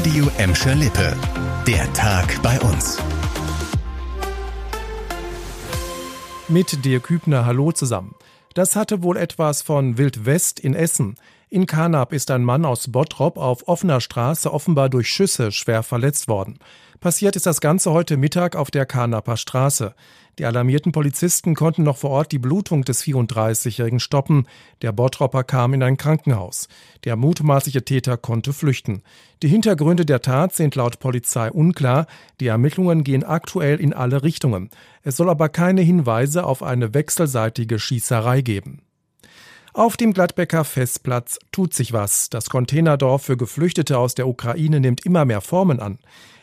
Radio Emscher Lippe. Der Tag bei uns. Mit dir Kübner, hallo zusammen. Das hatte wohl etwas von Wild West in Essen. In Kanab ist ein Mann aus Bottrop auf offener Straße offenbar durch Schüsse schwer verletzt worden. Passiert ist das Ganze heute Mittag auf der Kanaper Straße. Die alarmierten Polizisten konnten noch vor Ort die Blutung des 34-Jährigen stoppen. Der Bottropper kam in ein Krankenhaus. Der mutmaßliche Täter konnte flüchten. Die Hintergründe der Tat sind laut Polizei unklar. Die Ermittlungen gehen aktuell in alle Richtungen. Es soll aber keine Hinweise auf eine wechselseitige Schießerei geben. Auf dem Gladbecker Festplatz tut sich was. Das Containerdorf für Geflüchtete aus der Ukraine nimmt immer mehr Formen an.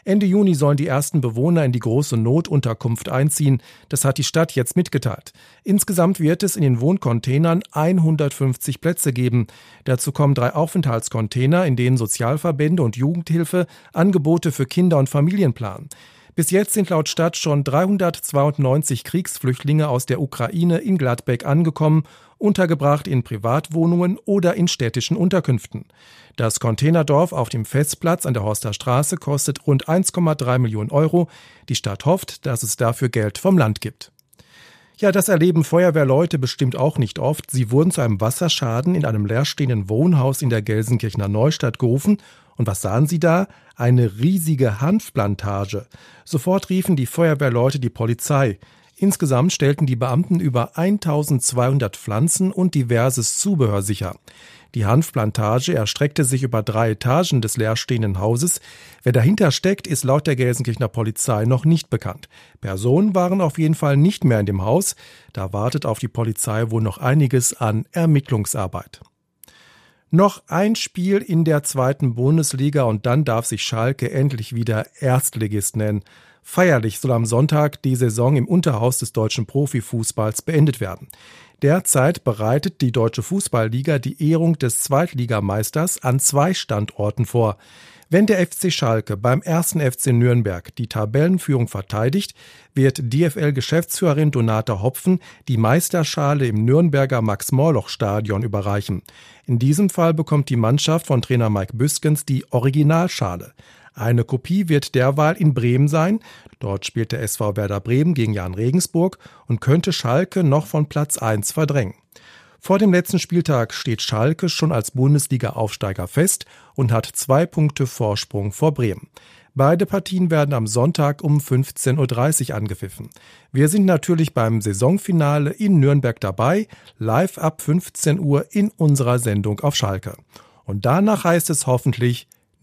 Ende Juni sollen die ersten Bewohner in die große Notunterkunft einziehen. Das hat die Stadt jetzt mitgeteilt. Insgesamt wird es in den Wohncontainern 150 Plätze geben. Dazu kommen drei Aufenthaltscontainer, in denen Sozialverbände und Jugendhilfe Angebote für Kinder und Familien planen. Bis jetzt sind laut Stadt schon 392 Kriegsflüchtlinge aus der Ukraine in Gladbeck angekommen, untergebracht in Privatwohnungen oder in städtischen Unterkünften. Das Containerdorf auf dem Festplatz an der Horster Straße kostet rund 1,3 Millionen Euro. Die Stadt hofft, dass es dafür Geld vom Land gibt. Ja, das erleben Feuerwehrleute bestimmt auch nicht oft. Sie wurden zu einem Wasserschaden in einem leerstehenden Wohnhaus in der Gelsenkirchener Neustadt gerufen. Und was sahen sie da? Eine riesige Hanfplantage. Sofort riefen die Feuerwehrleute die Polizei. Insgesamt stellten die Beamten über 1200 Pflanzen und diverses Zubehör sicher. Die Hanfplantage erstreckte sich über drei Etagen des leerstehenden Hauses. Wer dahinter steckt, ist laut der Gelsenkirchener Polizei noch nicht bekannt. Personen waren auf jeden Fall nicht mehr in dem Haus. Da wartet auf die Polizei wohl noch einiges an Ermittlungsarbeit. Noch ein Spiel in der zweiten Bundesliga und dann darf sich Schalke endlich wieder Erstligist nennen. Feierlich soll am Sonntag die Saison im Unterhaus des deutschen Profifußballs beendet werden. Derzeit bereitet die Deutsche Fußballliga die Ehrung des Zweitligameisters an zwei Standorten vor. Wenn der FC Schalke beim ersten FC Nürnberg die Tabellenführung verteidigt, wird DFL-Geschäftsführerin Donata Hopfen die Meisterschale im Nürnberger Max-Morlock-Stadion überreichen. In diesem Fall bekommt die Mannschaft von Trainer Mike Büskens die Originalschale. Eine Kopie wird derweil in Bremen sein. Dort spielt der SV Werder Bremen gegen Jan Regensburg und könnte Schalke noch von Platz 1 verdrängen. Vor dem letzten Spieltag steht Schalke schon als Bundesliga-Aufsteiger fest und hat zwei Punkte Vorsprung vor Bremen. Beide Partien werden am Sonntag um 15.30 Uhr angepfiffen. Wir sind natürlich beim Saisonfinale in Nürnberg dabei, live ab 15 Uhr in unserer Sendung auf Schalke. Und danach heißt es hoffentlich